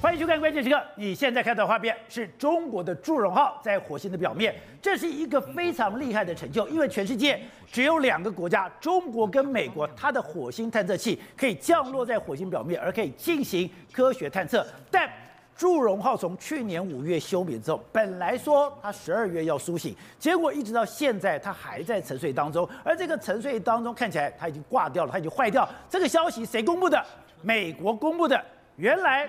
欢迎收看关键时刻。你现在看到的画面是中国的祝融号在火星的表面，这是一个非常厉害的成就，因为全世界只有两个国家，中国跟美国，它的火星探测器可以降落在火星表面，而可以进行科学探测。但祝融号从去年五月休眠之后，本来说它十二月要苏醒，结果一直到现在它还在沉睡当中，而这个沉睡当中看起来它已经挂掉了，它已经坏掉。这个消息谁公布的？美国公布的。原来。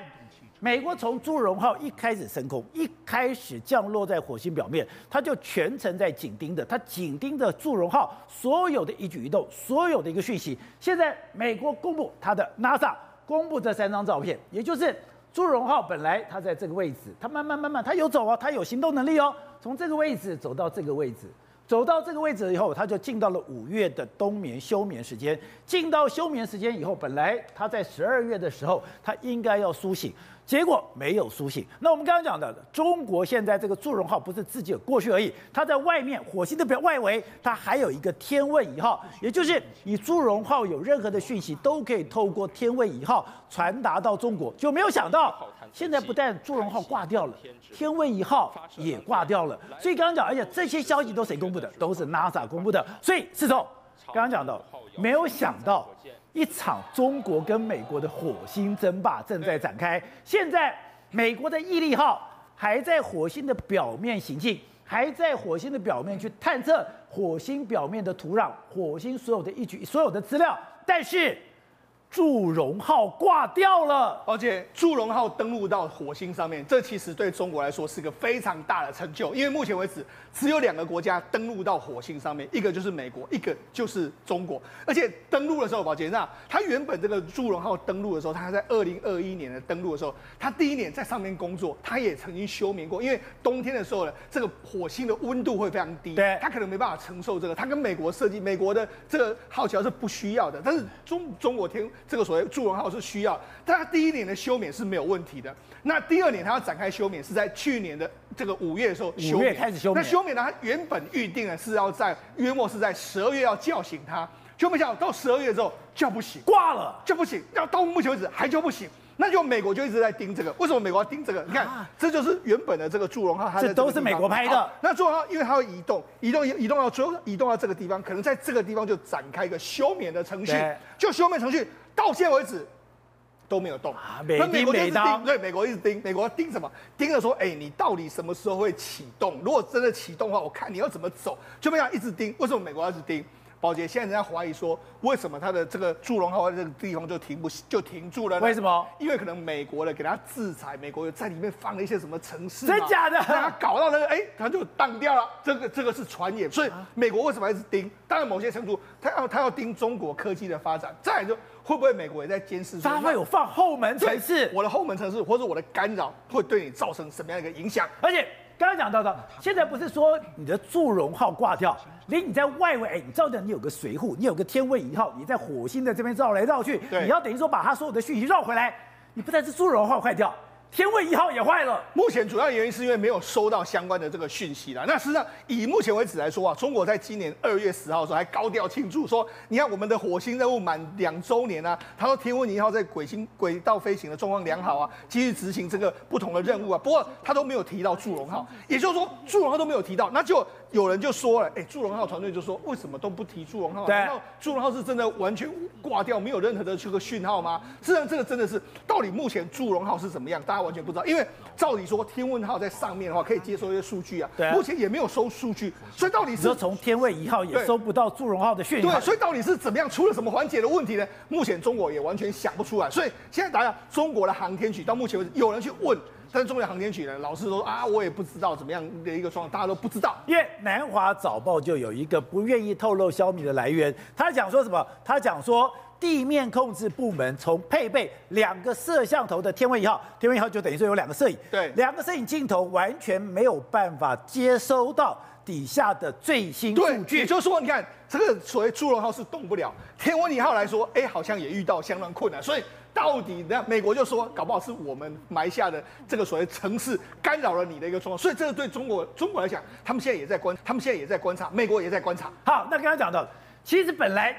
美国从祝融号一开始升空，一开始降落在火星表面，它就全程在紧盯着，它紧盯着祝融号所有的一举一动，所有的一个讯息。现在美国公布它的 NASA 公布这三张照片，也就是祝融号本来它在这个位置，它慢慢慢慢它有走哦，它有行动能力哦，从这个位置走到这个位置。走到这个位置以后，他就进到了五月的冬眠休眠时间。进到休眠时间以后，本来他在十二月的时候，他应该要苏醒，结果没有苏醒。那我们刚刚讲的，中国现在这个祝融号不是自己有过去而已，它在外面火星的表外围，它还有一个天问一号，也就是你祝融号有任何的讯息，都可以透过天问一号传达到中国。就没有想到，现在不但祝融号挂掉了，天问一号也挂掉了。所以刚刚讲，而且这些消息都谁公布的？都是 NASA 公布的，所以是从刚刚讲到，没有想到一场中国跟美国的火星争霸正在展开。现在美国的毅力号还在火星的表面行进，还在火星的表面去探测火星表面的土壤、火星所有的一举、所有的资料，但是。祝融号挂掉了，而且祝融号登陆到火星上面，这其实对中国来说是个非常大的成就，因为目前为止只有两个国家登陆到火星上面，一个就是美国，一个就是中国。而且登陆的时候，宝杰，那他原本这个祝融号登陆的时候，他还在二零二一年的登陆的时候，他第一年在上面工作，他也曾经休眠过，因为冬天的时候呢，这个火星的温度会非常低，对，他可能没办法承受这个。他跟美国设计，美国的这个号桥是不需要的，但是中中国天。这个所谓祝融号是需要，但他第一年的休眠是没有问题的。那第二年他要展开休眠，是在去年的这个五月的时候休眠，五月开始休眠。那休眠呢，他原本预定的是要在约莫是在十二月要叫醒他，就没想到到十二月之后叫不醒，挂了，叫不醒，要到目前为止还叫不醒。那就美国就一直在盯这个，为什么美国要盯这个？你看，这就是原本的这个祝融号，它这都是美国拍的。那祝融号因为它会移动，移动移动到最后移动到这个地方，可能在这个地方就展开一个休眠的程序，就休眠程序到现在为止都没有动。啊美国一直盯，对，美国一直盯，美国盯什么？盯着说，哎，你到底什么时候会启动？如果真的启动的话，我看你要怎么走，就这样一直盯。为什么美国要一直盯？宝洁，现在人家怀疑说，为什么他的这个祝融号在这个地方就停不就停住了呢？为什么？因为可能美国的给他制裁，美国在里面放了一些什么城市，真假的？让他搞到那个，哎，他就荡掉了。这个这个是传言，所以美国为什么一直盯？当然，某些程度，他要他要盯中国科技的发展。再来就会不会美国也在监视？他会有放后门城市？我的后门城市或者我的干扰会对你造成什么样的一个影响？而且。刚刚讲到的，现在不是说你的祝融号挂掉，连你在外围，哎，你知道的，你有个随护，你有个天问一号，你在火星的这边绕来绕去，你要等于说把它所有的讯息绕回来，你不但是祝融号坏掉。天问一号也坏了。目前主要原因是因为没有收到相关的这个讯息了。那实际上以目前为止来说啊，中国在今年二月十号的时候还高调庆祝说，你看我们的火星任务满两周年啊，他说天问一号在轨星轨道飞行的状况良好啊，继续执行这个不同的任务啊。不过他都没有提到祝融号，也就是说祝融号都没有提到，那就有人就说了，哎、欸，祝融号团队就说，为什么都不提祝融号？难道祝融号是真的完全挂掉，没有任何的这个讯号吗？实际上这个真的是到底目前祝融号是怎么样，大家完全不知道，因为。照理说，天问号在上面的话，可以接收一些数据啊。目前也没有收数据，所以到底是说从天问一号也收不到祝融号的讯息。对，所以到底是怎么样出了什么环节的问题呢？目前中国也完全想不出来。所以现在大家中国的航天局到目前为止有人去问，但是中国航天局呢，老是说啊，我也不知道怎么样的一个状况，大家都不知道。因为南华早报就有一个不愿意透露消息的来源，他讲说什么？他讲说。地面控制部门从配备两个摄像头的天问一号，天问一号就等于说有两个摄影，对，两个摄影镜头完全没有办法接收到底下的最新数据。也就是说，你看这个所谓祝融号是动不了，天问一号来说，哎，好像也遇到相当困难。所以到底呢，美国就说，搞不好是我们埋下的这个所谓城市干扰了你的一个状况。所以这个对中国中国来讲，他们现在也在观，他们现在也在观察，美国也在观察。好，那刚刚讲到，其实本来。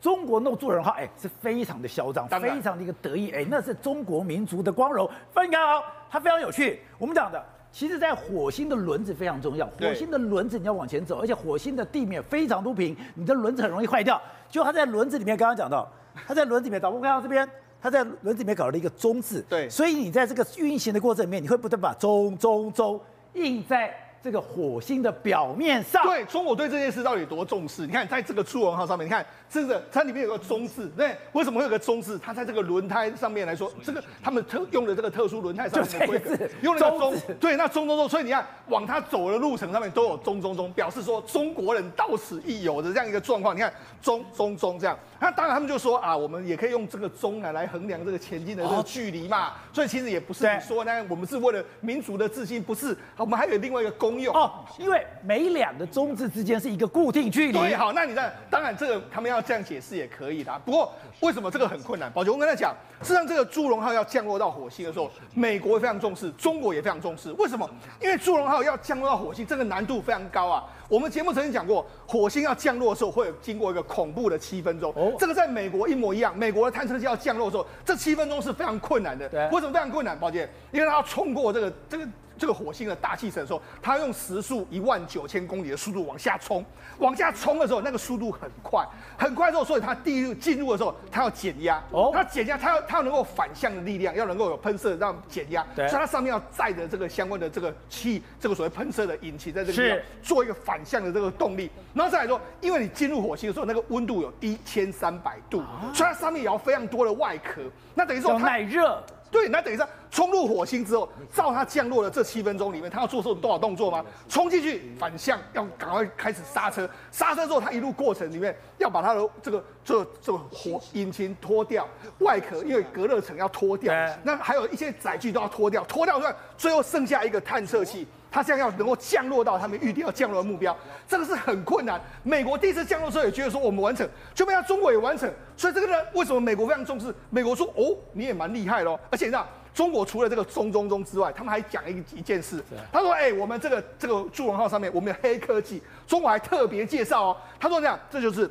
中国弄助人号，哎，是非常的嚣张，非常的一个得意，哎，那是中国民族的光荣。翻开哦，它非常有趣。我们讲的，其实，在火星的轮子非常重要，火星的轮子你要往前走，而且火星的地面非常不平，你的轮子很容易坏掉。就它在轮子里面，刚刚讲到，它在轮子里面，导播看到这边。它在轮子里面搞了一个“中”字，对，所以你在这个运行的过程里面，你会不断把“中中中”印在。这个火星的表面上，对中国对这件事到底有多重视？你看，在这个祝融号上面，你看这个它里面有个中字，对，为什么会有个中字？它在这个轮胎上面来说，这个他们特用的这个特殊轮胎上面的规格，用了个中，对，那中中中，所以你看往它走的路程上面都有中中中，表示说中国人到此一游的这样一个状况。你看中中中这样，那当然他们就说啊，我们也可以用这个钟来来衡量这个前进的这个距离嘛。所以其实也不是你说那我们是为了民族的自信，不是，我们还有另外一个功用哦，因为每两个中字之间是一个固定距离。对，好，那你看，当然这个他们要这样解释也可以的。不过为什么这个很困难？宝杰，我跟他讲，事实上这个祝融号要降落到火星的时候，美国非常重视，中国也非常重视。为什么？因为祝融号要降落到火星，这个难度非常高啊。我们节目曾经讲过，火星要降落的时候会有经过一个恐怖的七分钟。哦，这个在美国一模一样。美国的探测器要降落的时候，这七分钟是非常困难的。对，为什么非常困难？宝杰，因为它要冲过这个这个。这个火星的大气层的时候，它用时速一万九千公里的速度往下冲，往下冲的时候，那个速度很快，很快之后，所以它第一进入的时候，它要减压，哦，它减压，它要它要能够反向的力量，要能够有喷射让减压，对，所以它上面要载着这个相关的这个气，这个所谓喷射的引擎在这个地方做一个反向的这个动力，然后再来说，因为你进入火星的时候，那个温度有一千三百度，啊，所以它上面也要非常多的外壳，那等于说它耐热。对，那等于说冲入火星之后，照它降落的这七分钟里面，它要做出多少动作吗？冲进去反向，要赶快开始刹车，刹车之后，它一路过程里面要把它的这个这个、这个火引擎脱掉，外壳因为隔热层要脱掉，那还有一些载具都要脱掉，脱掉之后，最后剩下一个探测器。它现在要能够降落到他们预定要降落的目标，这个是很困难。美国第一次降落的时候也觉得说我们完成，就没想到中国也完成。所以这个呢，为什么美国非常重视？美国说哦，你也蛮厉害喽。而且你知道，中国除了这个中中中之外，他们还讲一一件事。他说：哎，我们这个这个祝融号上面我们有黑科技，中国还特别介绍哦。他说这样，这就是。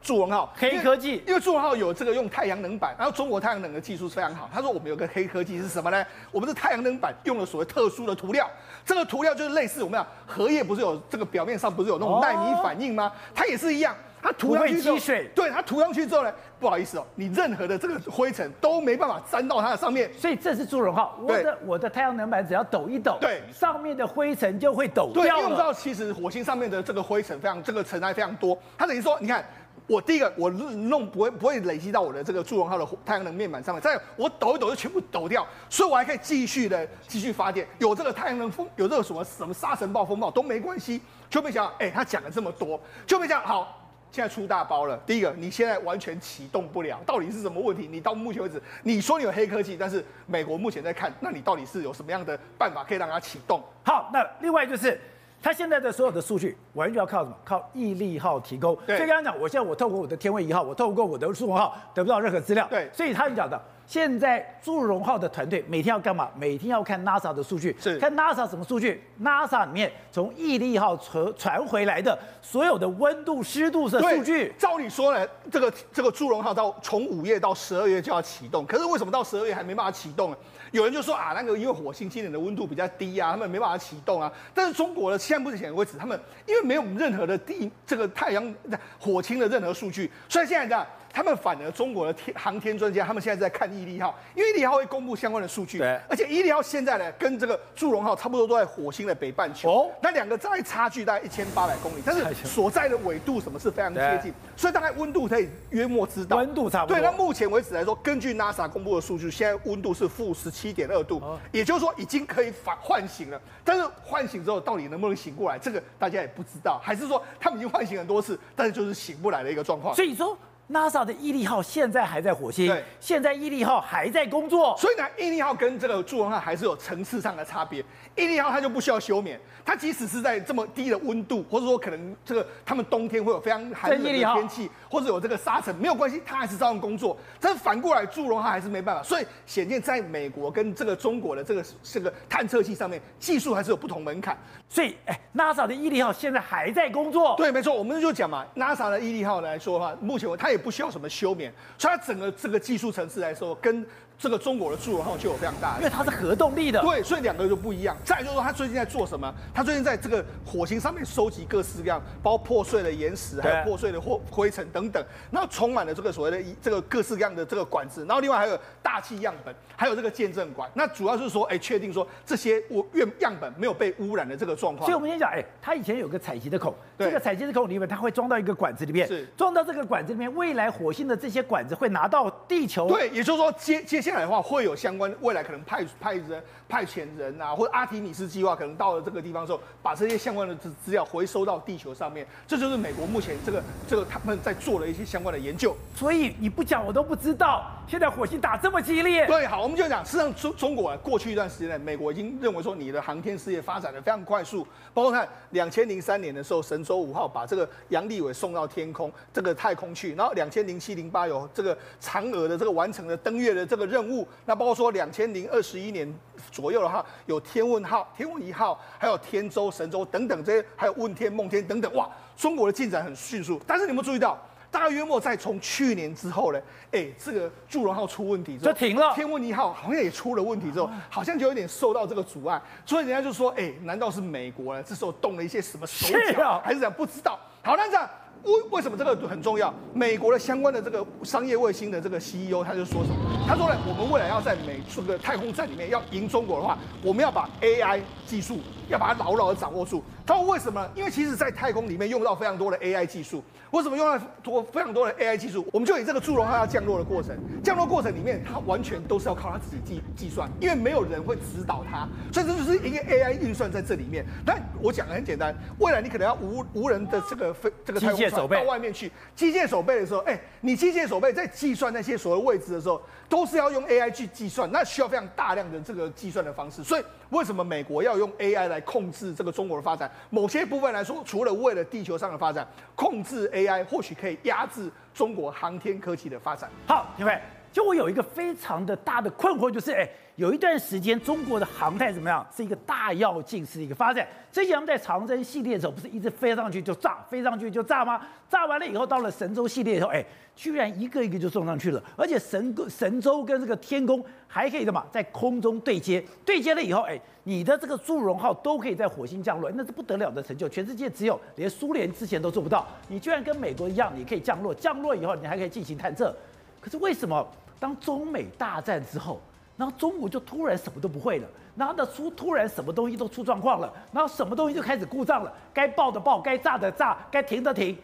祝融号黑科技，因为祝融号有这个用太阳能板，然后中国太阳能的技术非常好。他说我们有个黑科技是什么呢？我们的太阳能板用了所谓特殊的涂料，这个涂料就是类似我们讲荷叶不是有这个表面上不是有那种耐米反应吗？它也是一样，它涂上去之后，对，它涂上去之后呢，不好意思哦，你任何的这个灰尘都没办法沾到它的上面。所以这是祝融号，我的我的太阳能板只要抖一抖，对，上面的灰尘就会抖掉了。对，因为我们知道其实火星上面的这个灰尘非常，这个尘埃非常多，它等于说你看。我第一个，我弄不会不会累积到我的这个祝融号的太阳能面板上面。再有，我抖一抖就全部抖掉，所以我还可以继续的 继续发电。有这个太阳能风，有这个什么什么沙尘暴风暴都没关系。就没想到，哎、欸，他讲了这么多，就没想到好，现在出大包了。第一个，你现在完全启动不了，到底是什么问题？你到目前为止，你说你有黑科技，但是美国目前在看，那你到底是有什么样的办法可以让它启动？好，那另外就是。它现在的所有的数据完全要靠什么？靠毅力号提供。所以刚刚讲，我现在我透过我的天问一号，我透过我的祝融号得不到任何资料。对，所以他们讲的，现在祝融号的团队每天要干嘛？每天要看 NASA 的数据，是看 NASA 什么数据？NASA 里面从毅力号传传回来的所有的温度、湿度的数据。照理说呢，这个这个祝融号到从五月到十二月就要启动，可是为什么到十二月还没办法启动呢？有人就说啊，那个因为火星今年的温度比较低啊，他们没办法启动啊。但是中国的现在目前为止，他们因为没有任何的地这个太阳火星的任何数据，所以现在这样。他们反而中国的天航天专家，他们现在在看毅力号，因为毅力号会公布相关的数据，对，而且毅力号现在呢，跟这个祝融号差不多都在火星的北半球，哦，那两个在差距大概一千八百公里，但是所在的纬度什么是非常接近，所以大概温度可以约莫知道，温度差不多。对，那目前为止来说，根据 NASA 公布的数据，现在温度是负十七点二度，哦，也就是说已经可以反唤醒了。但是唤醒之后，到底能不能醒过来，这个大家也不知道，还是说他们已经唤醒很多次，但是就是醒不来的一个状况。所以说。NASA 的毅力号现在还在火星，对，现在毅力号还在工作，所以呢，毅力号跟这个祝融号还是有层次上的差别。毅力号它就不需要休眠，它即使是在这么低的温度，或者说可能这个他们冬天会有非常寒冷的天气，或者有这个沙尘，没有关系，它还是照样工作。但是反过来，祝融号还是没办法，所以显见在美国跟这个中国的这个这个探测器上面，技术还是有不同门槛。所以，哎，NASA 的毅力号现在还在工作。对，没错，我们就讲嘛，NASA 的毅力号来说的话，目前它也。不需要什么休眠，所以它整个这个技术层次来说，跟这个中国的祝融号就有非常大的，因为它是核动力的。对，所以两个就不一样。再就是说，它最近在做什么？它最近在这个火星上面收集各式各样，包括破碎的岩石，还有破碎的灰灰尘等等，然后充满了这个所谓的这个各式各样的这个管子，然后另外还有大气样本，还有这个见证管。那主要是说，哎，确定说这些我样样本没有被污染的这个状况。所以我们先讲，哎，它以前有个采集的孔，这个采集的孔里面它会装到一个管子里面，是装到这个管子里面，未来火星的这些管子会拿到地球。对，也就是说接接下来的话会有相关未来可能派派人派遣人啊，或者阿提米斯计划可能到了这个地方之后，把这些相关的资资料回收到地球上面，这就是美国目前这个这个他们在做的一些相关的研究。所以你不讲我都不知道，现在火星打这么激烈。对，好，我们就讲，实际上中中国啊，过去一段时间内，美国已经认为说你的航天事业发展的非常快速，包括看两千零三年的时候，神舟五号把这个杨利伟送到天空这个太空去，然后两千零七零八有这个嫦娥的这个完成了登月的这个任务，那包括说两千零二十一年左右的话，有天问号、天问一号，还有天舟、神舟等等这些，还有问天、梦天等等，哇，中国的进展很迅速。但是你有没有注意到，大约莫在从去年之后呢，哎，这个祝融号出问题之后，就停了。天问一号好像也出了问题之后，好像就有点受到这个阻碍，所以人家就说，哎，难道是美国呢？这时候动了一些什么手脚，还是怎样？不知道。好，那这样。为为什么这个很重要？美国的相关的这个商业卫星的这个 CEO 他就说什么？他说呢，我们未来要在美这个太空站里面要赢中国的话，我们要把 AI 技术要把它牢牢的掌握住。他说为什么？因为其实，在太空里面用到非常多的 AI 技术。为什么用到多非常多的 AI 技术？我们就以这个祝融号要降落的过程，降落过程里面，它完全都是要靠它自己计计算，因为没有人会指导它，所以这就是一个 AI 运算在这里面。但我讲的很简单，未来你可能要无无人的这个飞这个太空船到外面去，机械手背的时候，哎，你机械手背在计算那些所谓位置的时候，都是要用 AI 去计算，那需要非常大量的这个计算的方式。所以为什么美国要用 AI 来控制这个中国的发展？某些部分来说，除了为了地球上的发展控制。AI 或许可以压制中国航天科技的发展。好，因为就我有一个非常的大的困惑，就是哎，有一段时间中国的航太怎么样？是一个大跃进式的一个发展。之前我们在长征系列的时候，不是一直飞上去就炸，飞上去就炸吗？炸完了以后，到了神舟系列以后，哎，居然一个一个就送上去了，而且神神舟跟这个天宫还可以的嘛，在空中对接，对接了以后，哎，你的这个祝融号都可以在火星降落，那是不得了的成就，全世界只有连苏联之前都做不到。你居然跟美国一样，你可以降落，降落以后你还可以进行探测。可是为什么当中美大战之后，然后中国就突然什么都不会了？然后呢，出突然什么东西都出状况了，然后什么东西就开始故障了，该爆的爆，该炸的炸，该停的停。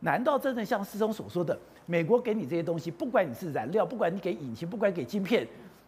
难道真的像师兄所说的，美国给你这些东西，不管你是燃料，不管你给引擎，不管给晶片，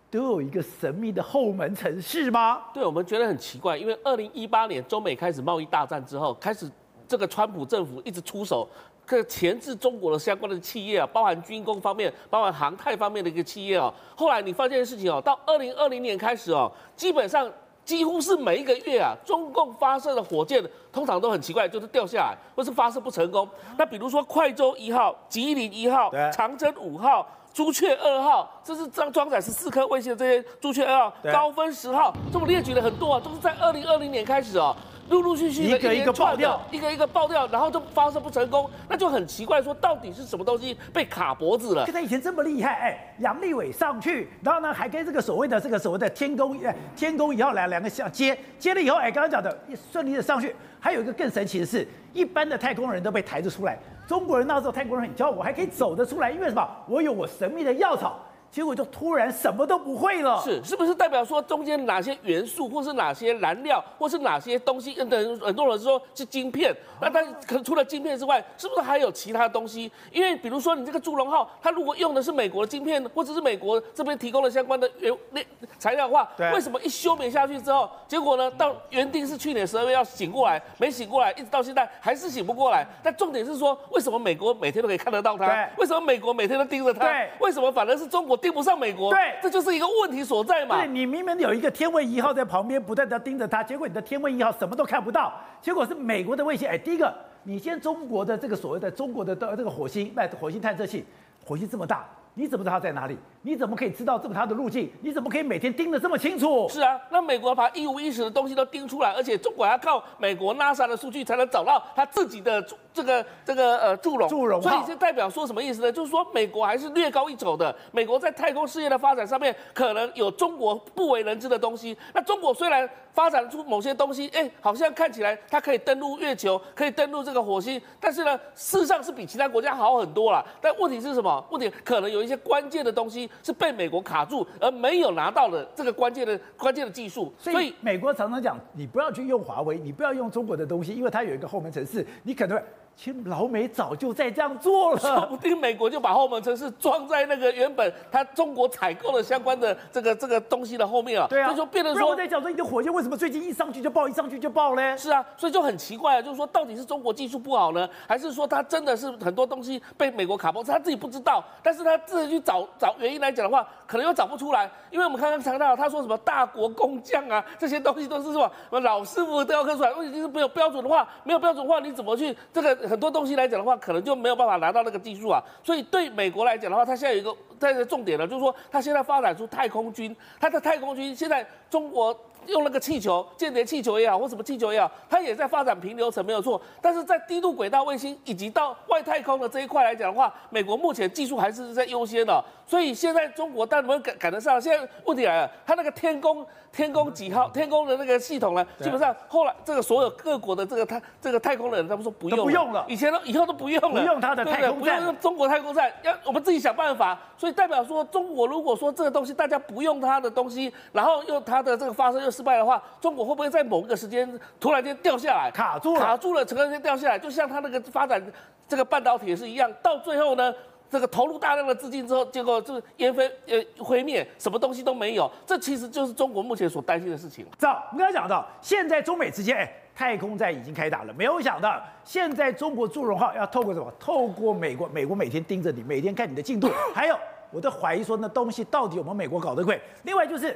都有一个神秘的后门程式吗？对，我们觉得很奇怪，因为二零一八年中美开始贸易大战之后，开始这个川普政府一直出手。这个钳制中国的相关的企业啊，包含军工方面、包含航太方面的一个企业哦。后来你发现的事情哦，到二零二零年开始哦，基本上几乎是每一个月啊，中共发射的火箭通常都很奇怪，就是掉下来或是发射不成功。那比如说快舟一号、吉林一号、长征五号、朱雀二号，这是装装载十四颗卫星的这些朱雀二号、高分十号，这么列举了很多啊，都是在二零二零年开始哦。陆陆续续的一个一个爆掉，一个一个爆掉，然后就发射不成功，那就很奇怪，说到底是什么东西被卡脖子了？跟他以前这么厉害，哎，杨利伟上去，然后呢还跟这个所谓的这个所谓的天宫，哎，天宫一号来两个相接，接了以后，哎，刚刚讲的顺利的上去，还有一个更神奇的是，一般的太空人都被抬着出来，中国人那时候太空人很骄傲，我还可以走得出来，因为什么？我有我神秘的药草。结果就突然什么都不会了，是是不是代表说中间哪些元素，或是哪些燃料，或是哪些东西？很很多人说是晶片，那但是可除了晶片之外，是不是还有其他东西？因为比如说你这个祝融号，它如果用的是美国的晶片，或者是美国这边提供的相关的原那材料的话，为什么一休眠下去之后，结果呢到原定是去年十二月要醒过来，没醒过来，一直到现在还是醒不过来。但重点是说，为什么美国每天都可以看得到它？为什么美国每天都盯着它？为什么反而是中国？盯不上美国，对，这就是一个问题所在嘛。对，你明明有一个天问一号在旁边不断的盯着它，结果你的天问一号什么都看不到，结果是美国的卫星。哎，第一个，你先中国的这个所谓的中国的这个火星，那火星探测器，火星这么大，你怎么知道它在哪里？你怎么可以知道这么它的路径？你怎么可以每天盯得这么清楚？是啊，那美国把一五一十的东西都盯出来，而且中国还要靠美国 NASA 的数据才能找到他自己的这个这个呃祝融。祝融，所以这代表说什么意思呢？就是说美国还是略高一筹的。美国在太空事业的发展上面，可能有中国不为人知的东西。那中国虽然发展出某些东西，哎，好像看起来它可以登陆月球，可以登陆这个火星，但是呢，事实上是比其他国家好很多了。但问题是什么？问题可能有一些关键的东西是被美国卡住，而没有拿到了这个关键的关键的技术。所以美国常常讲，你不要去用华为，你不要用中国的东西，因为它有一个后门城市，你可能会。其实老美早就在这样做了，说不定美国就把后门城市装在那个原本他中国采购的相关的这个这个东西的后面啊。对啊，所以就变得说，我在讲说你的火箭为什么最近一上去就爆，一上去就爆呢？是啊，所以就很奇怪啊，就是说到底是中国技术不好呢，还是说他真的是很多东西被美国卡脖子，他自己不知道，但是他自己去找找原因来讲的话，可能又找不出来，因为我们刚刚谈到他说什么大国工匠啊，这些东西都是什么老师傅都要刻出来，问题是没有标准的话，没有标准的话，你怎么去这个很多东西来讲的话？可能就没有办法拿到那个技术啊，所以对美国来讲的话，它现在有一个在这重点呢，就是说它现在发展出太空军，它的太空军现在中国。用那个气球，间谍气球也好，或什么气球也好，它也在发展平流层没有错。但是在低度轨道卫星以及到外太空的这一块来讲的话，美国目前技术还是在优先的。所以现在中国但能不能赶赶得上？现在问题来了，它那个天宫天宫几号天宫的那个系统呢？基本上后来这个所有各国的这个太这个太空人，他们说不用了，不用了，以前都以后都不用了，不用它的太空站，不用中国太空站，要我们自己想办法。所以代表说，中国如果说这个东西大家不用它的东西，然后又它的这个发射又失败的话，中中国会不会在某一个时间突然间掉下来，卡住了，卡住了，突然间掉下来，就像它那个发展这个半导体是一样，到最后呢，这个投入大量的资金之后，结果就是烟飞呃灰灭，什么东西都没有。这其实就是中国目前所担心的事情。这我们刚才讲到，现在中美之间，哎，太空战已经开打了，没有想到现在中国祝融号要透过什么？透过美国，美国每天盯着你，每天看你的进度，还有我都怀疑说那东西到底有没有美国搞得贵？另外就是。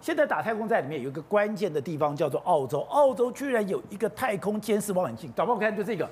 现在打太空战里面有一个关键的地方叫做澳洲，澳洲居然有一个太空监视望远镜，导播看就这个，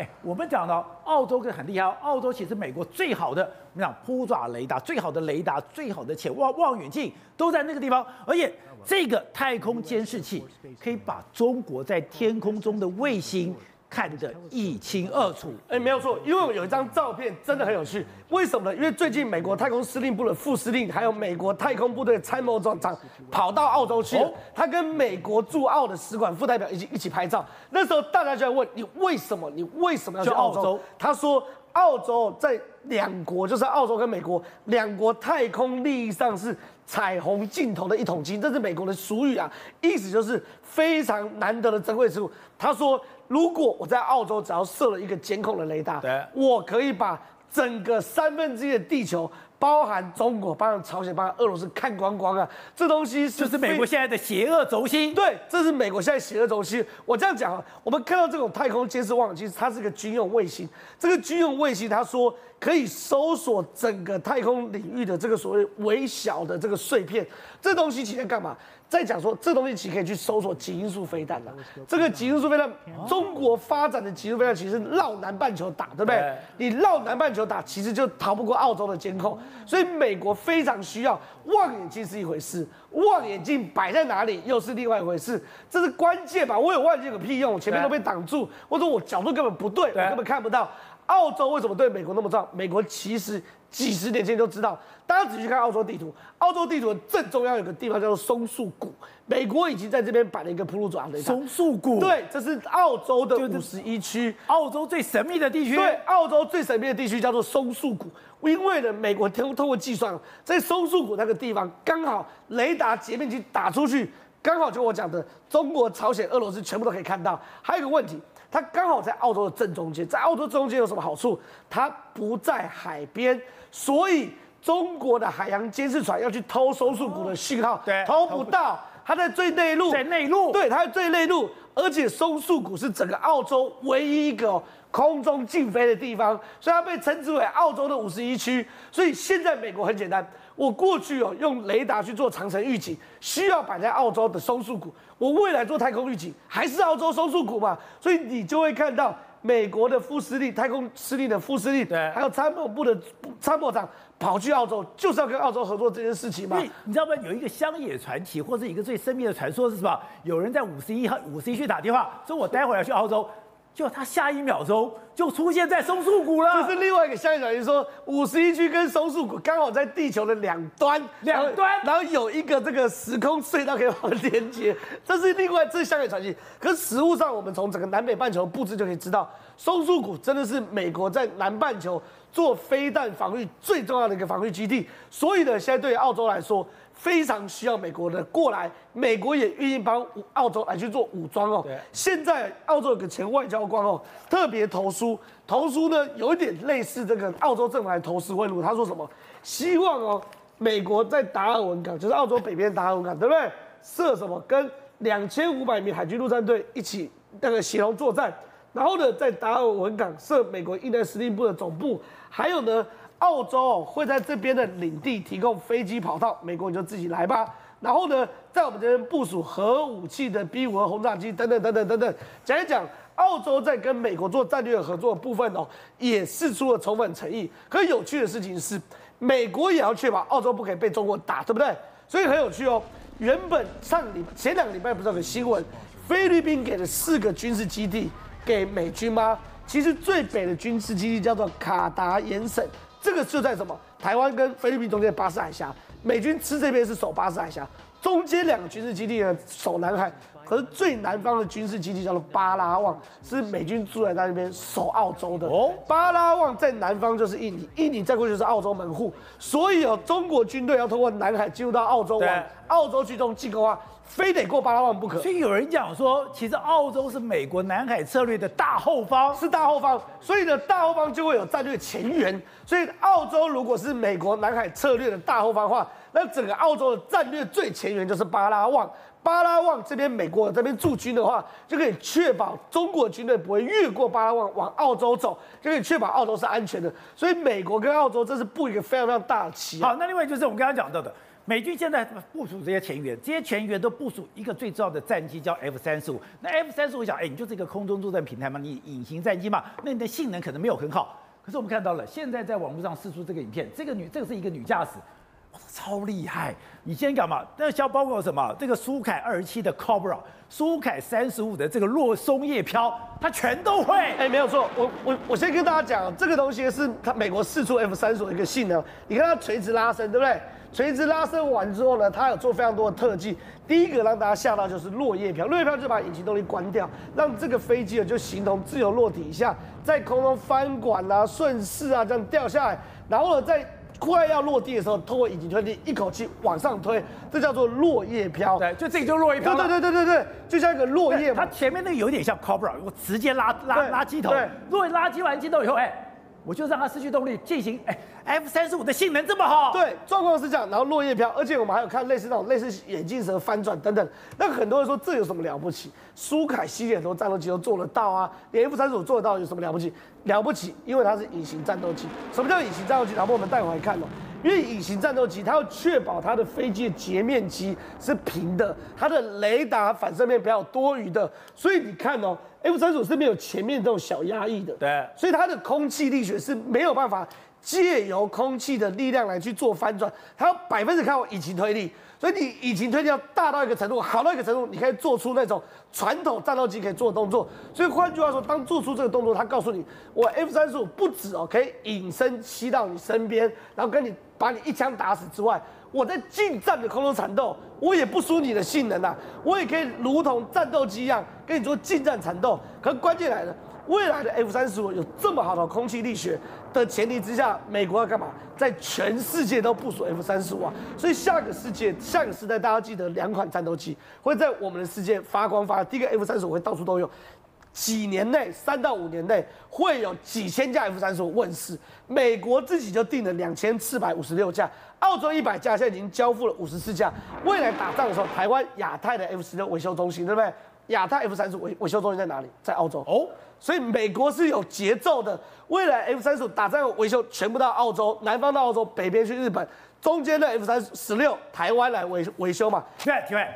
哎，我们讲到澳洲更很厉害，澳洲其实美国最好的，我们讲扑爪雷达，最好的雷达，最好的潜望望远镜都在那个地方，而且这个太空监视器可以把中国在天空中的卫星。看得一清二楚，哎，没有错，因为我有一张照片真的很有趣，为什么呢？因为最近美国太空司令部的副司令，还有美国太空部队参谋长长跑到澳洲去了，他跟美国驻澳的使馆副代表一起一起拍照。那时候大家就在问你为什么？你为什么要去澳洲？他说，澳洲在两国，就是澳洲跟美国两国太空利益上是彩虹尽头的一桶金，这是美国的俗语啊，意思就是非常难得的珍贵之物。他说。如果我在澳洲只要设了一个监控的雷达，对，我可以把整个三分之一的地球，包含中国、包含朝鲜、包含俄罗斯看光光啊！这东西就是美国现在的邪恶轴心。对，这是美国现在邪恶轴心。我这样讲啊，我们看到这种太空监视望远镜，其实它是一个军用卫星。这个军用卫星，它说可以搜索整个太空领域的这个所谓微小的这个碎片。这东西其实干嘛？再讲说，这东西其实可以去搜索极音速飞弹的。这个极音速飞弹，中国发展的极音速飞弹其实绕南半球打，对不对？你绕南半球打，其实就逃不过澳洲的监控。所以美国非常需要望远镜是一回事，望远镜摆在哪里又是另外一回事，这是关键吧？我有望远镜有屁用？我前面都被挡住，或者我角度根本不对，我根本看不到。澳洲为什么对美国那么重要？美国其实几十年前就知道。大家仔细看澳洲地图，澳洲地图的正中央有个地方叫做松树谷，美国已经在这边摆了一个普鲁佐亚雷达。松树谷，对，这是澳洲的五十一区，澳洲最神秘的地区。对，澳洲最神秘的地区叫做松树谷，因为呢，美国通通过计算，在松树谷那个地方刚好雷达截面积打出去，刚好就我讲的中国、朝鲜、俄罗斯全部都可以看到。还有一个问题。它刚好在澳洲的正中间，在澳洲正中间有什么好处？它不在海边，所以中国的海洋监视船要去偷松树谷的信号，对，偷不到。它在最内陆，在内陆，对，它在最内陆，而且松树谷是整个澳洲唯一一个空中禁飞的地方，所以它被称之为澳洲的五十一区。所以现在美国很简单。我过去哦用雷达去做长城预警，需要摆在澳洲的松树谷。我未来做太空预警，还是澳洲松树谷嘛？所以你就会看到美国的副司令、太空司令的副司令，对还有参谋部的参谋长跑去澳洲，就是要跟澳洲合作这件事情嘛。你知道吗？有一个乡野传奇，或者一个最神秘的传说是什么？有人在五十一号、五十一区打电话说：“我待会儿要去澳洲。”就他下一秒钟就出现在松树谷了。这是另外一个消息传奇，说五十一区跟松树谷刚好在地球的两端，两端，然后有一个这个时空隧道可以往连接。这是另外这是消息传奇。可是实物上，我们从整个南北半球布置就可以知道，松树谷真的是美国在南半球做飞弹防御最重要的一个防御基地。所以呢，现在对于澳洲来说。非常需要美国的过来，美国也愿意帮澳洲来去做武装哦。现在澳洲有个前外交官哦，特别投书，投书呢有一点类似这个澳洲政府来投石问路。他说什么？希望哦，美国在达尔文港，就是澳洲北边达尔文港，对不对？设什么？跟两千五百名海军陆战队一起那个协同作战，然后呢，在达尔文港设美国印太司令部的总部，还有呢。澳洲会在这边的领地提供飞机跑道，美国你就自己来吧。然后呢，在我们这边部署核武器的 B 五二轰炸机等等等等等等。讲一讲澳洲在跟美国做战略合作的部分哦，也释出了充分诚意。可有趣的事情是，美国也要确保澳洲不可以被中国打，对不对？所以很有趣哦。原本上礼前两个礼拜不是有个新闻，菲律宾给了四个军事基地给美军吗？其实最北的军事基地叫做卡达延省。这个就在什么？台湾跟菲律宾中间巴士海峡，美军吃这边是守巴士海峡，中间两个军事基地呢守南海，可是最南方的军事基地叫做巴拉望，是美军驻在那边守澳洲的。哦，巴拉望在南方就是印尼，印尼再过去就是澳洲门户，所以哦，中国军队要通过南海进入到澳洲，玩澳洲去中进攻啊。非得过巴拉望不可，所以有人讲说，其实澳洲是美国南海策略的大后方，是大后方，所以呢，大后方就会有战略前沿。所以澳洲如果是美国南海策略的大后方的话，那整个澳洲的战略最前沿就是巴拉望。巴拉望这边美国这边驻军的话，就可以确保中国军队不会越过巴拉望往澳洲走，就可以确保澳洲是安全的。所以美国跟澳洲这是布一个非常非常大的棋。好，那另外就是我们刚刚讲到的。美军现在部署这些前沿，这些前沿都部署一个最重要的战机，叫 F 三十五。那 F 三十五想，哎，你就是一个空中作战平台嘛，你隐形战机嘛，那你的性能可能没有很好。可是我们看到了，现在在网络上试出这个影片，这个女，这个是一个女驾驶，超厉害！你先干嘛？那像包括什么？这个苏凯二十七的 Cobra，苏凯三十五的这个落松叶飘，它全都会。哎，没有错，我我我先跟大家讲，这个东西是它美国四出 F 三十五的一个性能，你看它垂直拉升，对不对？垂直拉升完之后呢，它有做非常多的特技。第一个让大家吓到就是落叶飘，落叶飘就把引擎动力关掉，让这个飞机啊就形同自由落体一下，在空中翻滚啊、顺势啊这样掉下来，然后呢在快要落地的时候，通过引擎推力一口气往上推，这叫做落叶飘。对，就这个就落叶飘。对对对对对，就像一个落叶。它前面那个有点像 Cobra，我直接拉拉垃圾桶。对，如果拉机完机头以后，哎。我就让它失去动力进行，哎，F 三十五的性能这么好，对，状况是这样，然后落叶飘，而且我们还有看类似那种类似眼镜蛇翻转等等，那很多人说这有什么了不起？苏凯系列很多战斗机都做得到啊，连 F 三十五做得到有什么了不起？了不起，因为它是隐形战斗机。什么叫隐形战斗机？然后我们待会来看哦，因为隐形战斗机它要确保它的飞机的截面积是平的，它的雷达反射面不要多余的，所以你看哦。F 三十五是没有前面这种小压抑的，对，所以它的空气力学是没有办法借由空气的力量来去做翻转，它要百分之靠引擎推力，所以你引擎推力要大到一个程度，好到一个程度，你可以做出那种传统战斗机可以做的动作。所以换句话说，当做出这个动作，它告诉你，我 F 三十五不止哦，可以隐身吸到你身边，然后跟你把你一枪打死之外。我在近战的空中缠斗，我也不输你的性能啊，我也可以如同战斗机一样跟你做近战缠斗。可关键来了，未来的 F 三十五有这么好的空气力学的前提之下，美国要干嘛？在全世界都部署 F 三十五啊！所以下个世界，下个时代，大家记得两款战斗机会在我们的世界发光发。第一个 F 三十五会到处都有。几年内，三到五年内会有几千架 F 三十五问世。美国自己就订了两千四百五十六架，澳洲一百架，现在已经交付了五十四架。未来打仗的时候，台湾亚太的 F 十六维修中心，对不对？亚太 F 三十五维维修中心在哪里？在澳洲哦。所以美国是有节奏的。未来 F 三十五打仗维修全部到澳洲，南方到澳洲，北边去日本，中间的 F 三十六台湾来维维修嘛？对，对。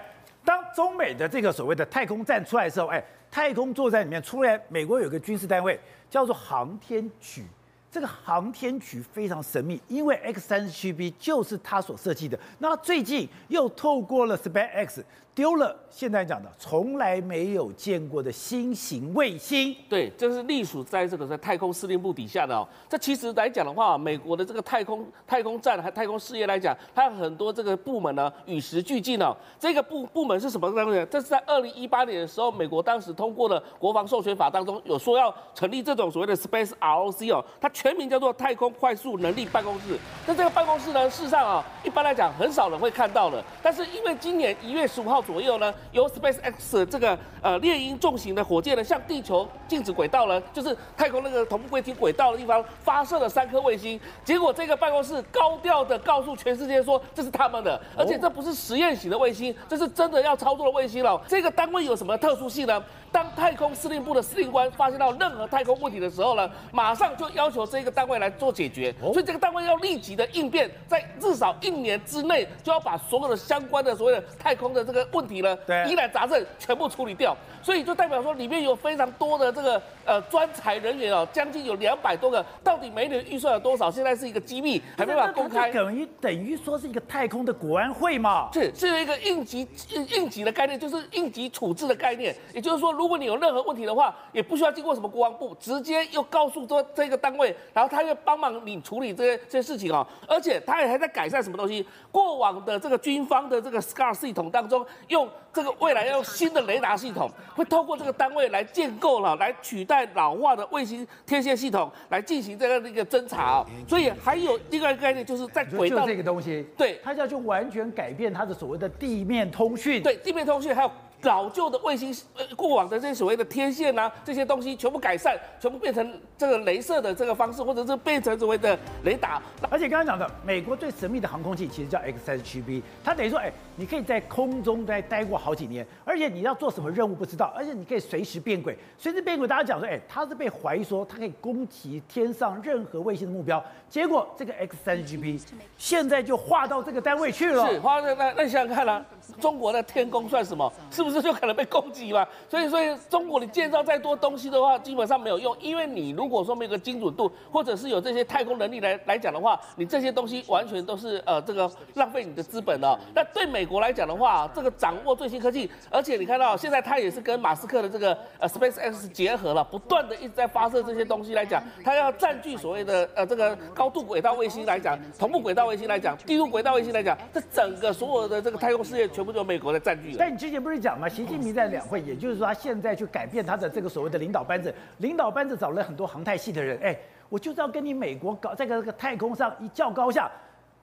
当中美的这个所谓的太空站出来的时候，哎，太空作战里面出来，美国有个军事单位叫做航天局。这个航天局非常神秘，因为 X 三十七 B 就是他所设计的。那最近又透过了 SpaceX 丢了，现在讲的从来没有见过的新型卫星。对，这是隶属在这个在太空司令部底下的哦。这其实来讲的话，美国的这个太空太空站还太空事业来讲，它有很多这个部门呢与时俱进哦。这个部部门是什么东西？这是在二零一八年的时候，美国当时通过的国防授权法当中有说要成立这种所谓的 Space ROC 哦，它。全名叫做太空快速能力办公室。那这个办公室呢，事实上啊，一般来讲很少人会看到的。但是因为今年一月十五号左右呢，由 SpaceX 这个呃猎鹰重型的火箭呢，向地球静止轨道呢，就是太空那个同步卫星轨道的地方发射了三颗卫星。结果这个办公室高调的告诉全世界说，这是他们的，而且这不是实验型的卫星，这是真的要操作的卫星了。这个单位有什么特殊性呢？当太空司令部的司令官发现到任何太空问题的时候呢，马上就要求这个单位来做解决。所以这个单位要立即的应变，在至少一年之内就要把所有的相关的所谓的太空的这个问题呢，疑难杂症全部处理掉。所以就代表说里面有非常多的这个呃专才人员哦，将近有两百多个。到底每年预算有多少？现在是一个机密，还没办法公开。等于等于说是一个太空的国安会嘛？是是有一个应急应应急的概念，就是应急处置的概念。也就是说，如果你有任何问题的话，也不需要经过什么国防部，直接又告诉这这个单位，然后他又帮忙你处理这些这些事情哦。而且他也还在改善什么东西。过往的这个军方的这个 SCAR 系统当中，用这个未来要用新的雷达系统，会透过这个单位来建构了，来取代老化的卫星天线系统来进行这个那个侦查哦。所以还有另外一个概念，就是在轨道这个东西，对，它要就完全改变它的所谓的地面通讯，对，地面通讯还有。老旧的卫星，呃，过往的这些所谓的天线啊，这些东西全部改善，全部变成这个镭射的这个方式，或者是变成所谓的雷达。而且刚刚讲的，美国最神秘的航空器其实叫 X 三十七 B，它等于说，哎，你可以在空中待待过好几年，而且你要做什么任务不知道，而且你可以随时变轨，随时变轨。大家讲说，哎，它是被怀疑说它可以攻击天上任何卫星的目标，结果这个 X 三十七 B 现在就划到这个单位去了。是划到那那你想想看啦、啊，中国的天宫算什么？是不是？这就可能被攻击嘛，所以所以中国你建造再多东西的话，基本上没有用，因为你如果说没有个精准度，或者是有这些太空能力来来讲的话，你这些东西完全都是呃这个浪费你的资本了。那对美国来讲的话，这个掌握最新科技，而且你看到现在他也是跟马斯克的这个呃 SpaceX 结合了，不断的一直在发射这些东西来讲，他要占据所谓的呃这个高度轨道卫星来讲，同步轨道卫星来讲，低度轨道卫星来讲，这整个所有的这个太空事业全部都由美国在占据了。但你之前不是讲吗？习近平在两会，也就是说他现在去改变他的这个所谓的领导班子，领导班子找了很多航太系的人，哎，我就是要跟你美国搞在这个太空上一较高下，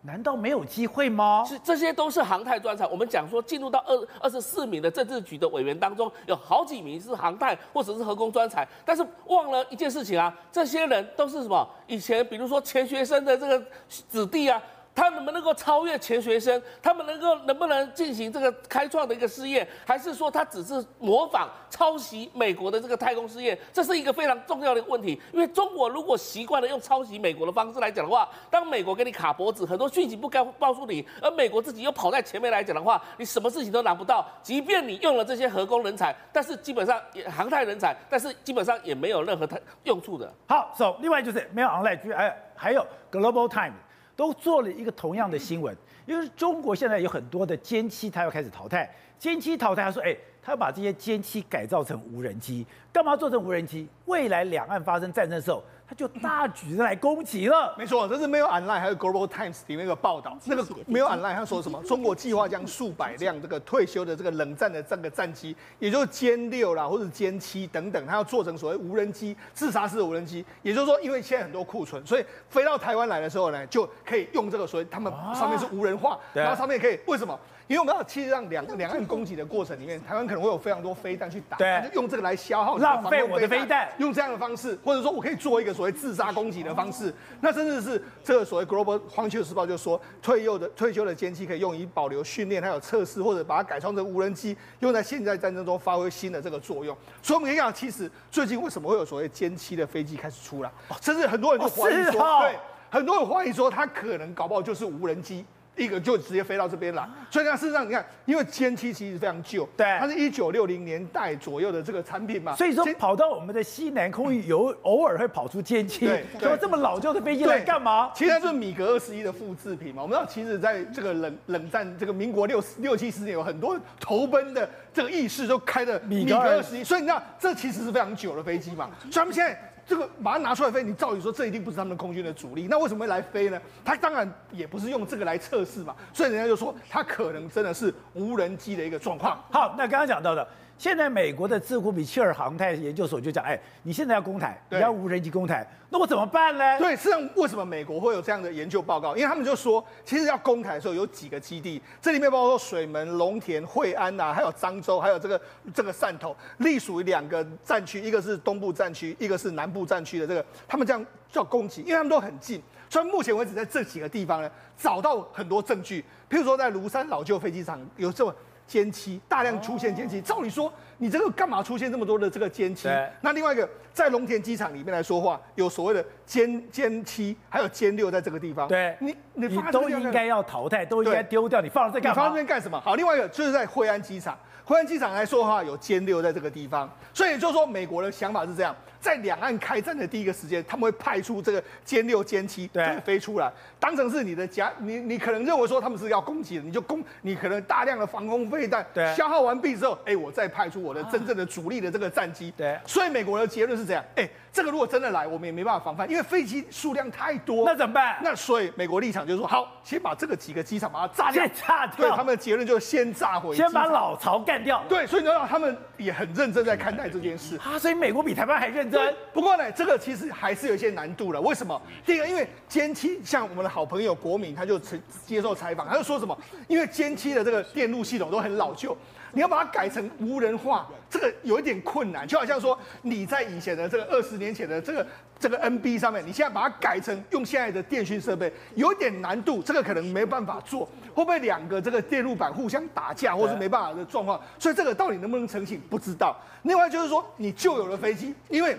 难道没有机会吗？是，这些都是航太专才。我们讲说进入到二二十四名的政治局的委员当中，有好几名是航太或者是核工专才，但是忘了一件事情啊，这些人都是什么？以前比如说钱学森的这个子弟啊。他能不能够超越钱学森？他们能够能不能进行这个开创的一个事业？还是说他只是模仿抄袭美国的这个太空事业？这是一个非常重要的一个问题。因为中国如果习惯了用抄袭美国的方式来讲的话，当美国给你卡脖子，很多讯息不该告诉你，而美国自己又跑在前面来讲的话，你什么事情都拿不到。即便你用了这些核工人才，但是基本上也航太人才，但是基本上也没有任何太用处的。好，so 另外就是没有 online，哎，还有 Global Time。都做了一个同样的新闻，因为中国现在有很多的歼七，它要开始淘汰。歼七淘汰，他说：“哎，他要把这些歼七改造成无人机，干嘛做成无人机？未来两岸发生战争的时候。”他就大举的来攻击了，没错，这是 Mail Online 还有 Global Times 里面一个报道。那个 Mail Online 他说什么？中国计划将数百辆这个退休的这个冷战的这个战机，也就是歼六啦或者歼七等等，它要做成所谓无人机、自杀式的无人机。也就是说，因为现在很多库存，所以飞到台湾来的时候呢，就可以用这个所以他们上面是无人化，然后上面可以为什么？因为我们要其实让两两岸攻击的过程里面，台湾可能会有非常多飞弹去打，对，就用这个来消耗浪费我的飞弹，用这样的方式，或者说我可以做一个所谓自杀攻击的方式，那甚至是这个所谓 Global 环球时报就说，退休的退休的歼机可以用以保留训练，还有测试，或者把它改装成无人机，用在现在战争中发挥新的这个作用。所以我们可以讲，其实最近为什么会有所谓歼七的飞机开始出来，甚至很多人就怀疑说，对，很多人怀疑说它可能搞不好就是无人机。一个就直接飞到这边来。所以呢，事实上你看，因为歼七其实非常旧，对，它是一九六零年代左右的这个产品嘛。所以说跑到我们的西南空域，有偶尔会跑出歼七，说这么老旧的飞机来干嘛？其实它是米格二十一的复制品嘛。我们知道，其实在这个冷冷战这个民国六六七十年，有很多投奔的这个义士都开的米格二十一，所以你知道，这其实是非常久的飞机嘛。所以他们现在。这个马上拿出来飞，你照理说这一定不是他们空军的主力，那为什么会来飞呢？他当然也不是用这个来测试嘛，所以人家就说他可能真的是无人机的一个状况。好，那刚刚讲到的。现在美国的智库米切尔航太研究所就讲，哎，你现在要攻台，你要无人机攻台，那我怎么办呢？对，实际上为什么美国会有这样的研究报告？因为他们就说，其实要攻台的时候有几个基地，这里面包括水门、龙田、惠安呐、啊，还有漳州，还有这个这个汕头，隶属于两个战区，一个是东部战区，一个是南部战区的这个，他们这样叫攻击，因为他们都很近，所以目前为止在这几个地方呢，找到很多证据，譬如说在庐山老旧飞机场有这么。歼七大量出现歼七，照理说你这个干嘛出现这么多的这个歼七？那另外一个在龙田机场里面来说话，有所谓的歼歼七，还有歼六在这个地方。对，你你都应该要淘汰，都应该丢掉，你放在这干嘛？你放在这边干什么？好，另外一个就是在惠安机场，惠安机场来说话有歼六在这个地方，所以就是说美国的想法是这样。在两岸开战的第一个时间，他们会派出这个歼六、歼七，对飞出来，当成是你的家。你你可能认为说他们是要攻击的，你就攻。你可能大量的防空飞弹消耗完毕之后，哎，我再派出我的真正的主力的这个战机。对，所以美国的结论是这样，哎。这个如果真的来，我们也没办法防范，因为飞机数量太多。那怎么办？那所以美国立场就是说，好，先把这个几个机场把它炸掉。先炸掉。对，他们的结论就是先炸毁。先把老巢干掉。对，所以你知道他们也很认真在看待这件事。啊，所以美国比台湾还认对。不过呢，这个其实还是有一些难度了。为什么？第一个，因为歼七，像我们的好朋友国民，他就接受采访，他就说什么？因为歼七的这个电路系统都很老旧。你要把它改成无人化，这个有一点困难，就好像说你在以前的这个二十年前的这个这个 NB 上面，你现在把它改成用现在的电讯设备，有一点难度，这个可能没办法做，会不会两个这个电路板互相打架，或是没办法的状况？所以这个到底能不能成型，不知道。另外就是说，你旧有的飞机，因为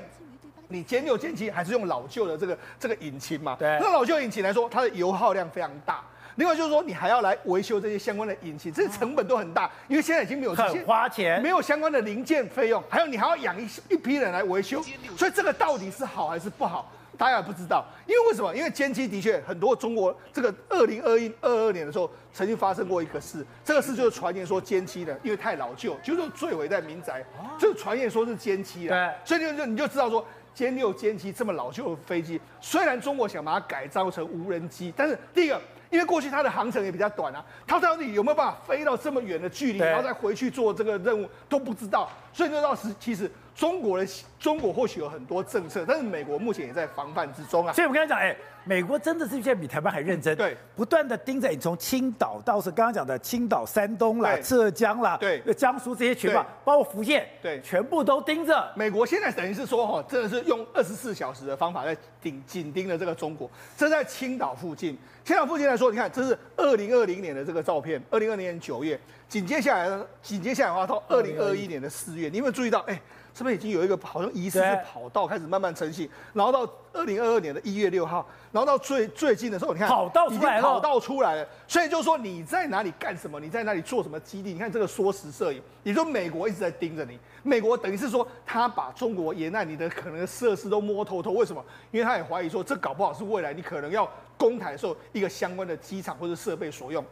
你歼六、歼七还是用老旧的这个这个引擎嘛，对，那老旧引擎来说，它的油耗量非常大。另外就是说，你还要来维修这些相关的引擎，这些成本都很大，因为现在已经没有这些很花钱，没有相关的零件费用，还有你还要养一一批人来维修，所以这个到底是好还是不好，大家也不知道。因为为什么？因为歼七的确很多中国这个二零二一二二年的时候曾经发生过一个事，这个事就是传言说歼七的因为太老旧，就是坠毁在民宅，就是传言说是歼七的，所以就就你就知道说歼六、歼七这么老旧的飞机，虽然中国想把它改造成无人机，但是第一个。因为过去它的航程也比较短啊，它到底有没有办法飞到这么远的距离，然后再回去做这个任务都不知道，所以就到时其实中国的中国或许有很多政策，但是美国目前也在防范之中啊。所以我跟他讲，哎。美国真的是现在比台湾还认真，对，不断的盯着你，从青岛到是刚刚讲的青岛、山东啦、浙江啦、对，江苏这些群嘛，包括福建，对，全部都盯着。美国现在等于是说，哈，真的是用二十四小时的方法在紧紧盯着这个中国。这在青岛附近，青岛附近来说，你看，这是二零二零年的这个照片，二零二零年九月，紧接下来，紧接下来的话到二零二一年的四月，你有没有注意到？哎。是不是已经有一个好像疑似是跑道开始慢慢成型，然后到二零二二年的一月六号，然后到最最近的时候，你看跑道出来了，跑道出来了，所以就是说你在哪里干什么，你在哪里做什么基地，你看这个缩时摄影，也就美国一直在盯着你，美国等于是说他把中国沿岸你的可能的设施都摸透透，为什么？因为他也怀疑说这搞不好是未来你可能要攻台的时候一个相关的机场或者设备所用。